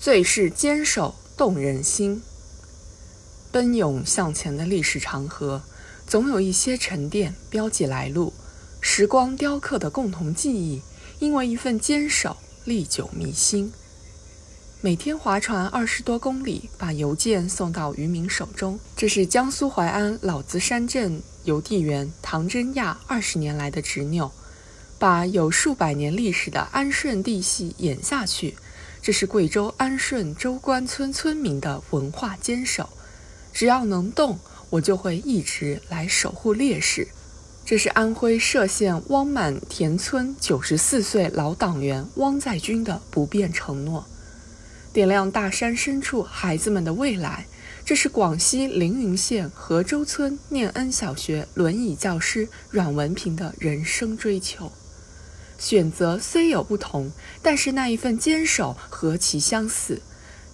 最是坚守动人心。奔涌向前的历史长河，总有一些沉淀标记来路，时光雕刻的共同记忆，因为一份坚守历久弥新。每天划船二十多公里，把邮件送到渔民手中。这是江苏淮安老子山镇邮递员唐真亚二十年来的执拗，把有数百年历史的安顺地系演下去。这是贵州安顺周关村村民的文化坚守。只要能动，我就会一直来守护烈士。这是安徽歙县汪满田村九十四岁老党员汪在军的不变承诺。点亮大山深处孩子们的未来，这是广西凌云县河州村念恩小学轮椅教师阮文平的人生追求。选择虽有不同，但是那一份坚守何其相似。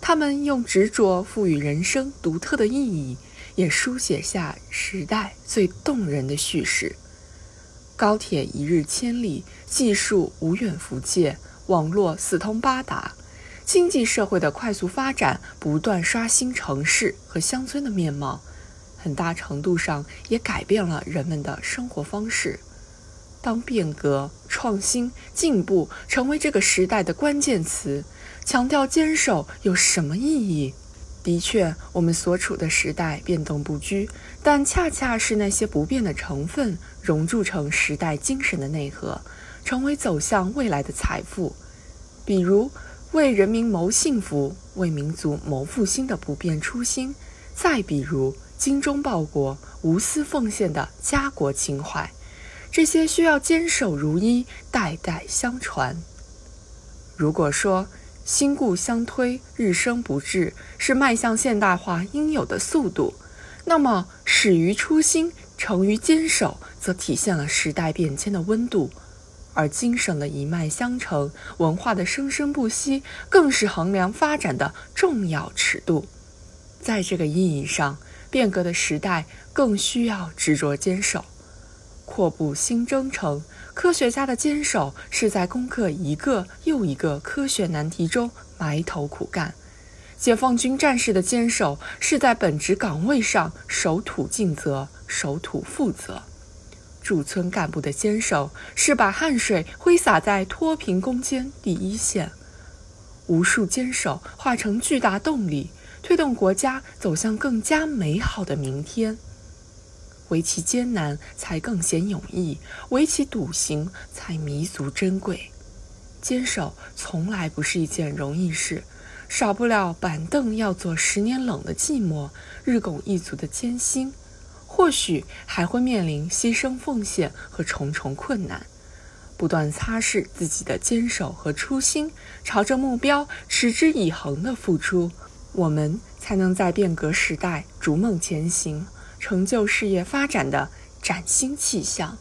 他们用执着赋予人生独特的意义，也书写下时代最动人的叙事。高铁一日千里，技术无远弗届，网络四通八达。经济社会的快速发展，不断刷新城市和乡村的面貌，很大程度上也改变了人们的生活方式。当变革、创新、进步成为这个时代的关键词，强调坚守有什么意义？的确，我们所处的时代变动不居，但恰恰是那些不变的成分融铸成时代精神的内核，成为走向未来的财富。比如。为人民谋幸福，为民族谋复兴的不变初心；再比如精忠报国、无私奉献的家国情怀，这些需要坚守如一，代代相传。如果说新故相推、日生不滞是迈向现代化应有的速度，那么始于初心、成于坚守，则体现了时代变迁的温度。而精神的一脉相承，文化的生生不息，更是衡量发展的重要尺度。在这个意义上，变革的时代更需要执着坚守。阔步新征程，科学家的坚守是在攻克一个又一个科学难题中埋头苦干；解放军战士的坚守是在本职岗位上守土尽责、守土负责。驻村干部的坚守，是把汗水挥洒在脱贫攻坚第一线，无数坚守化成巨大动力，推动国家走向更加美好的明天。唯其艰难，才更显勇毅；唯其笃行，才弥足珍贵。坚守从来不是一件容易事，少不了板凳要坐十年冷的寂寞，日拱一卒的艰辛。或许还会面临牺牲奉献和重重困难，不断擦拭自己的坚守和初心，朝着目标持之以恒的付出，我们才能在变革时代逐梦前行，成就事业发展的崭新气象。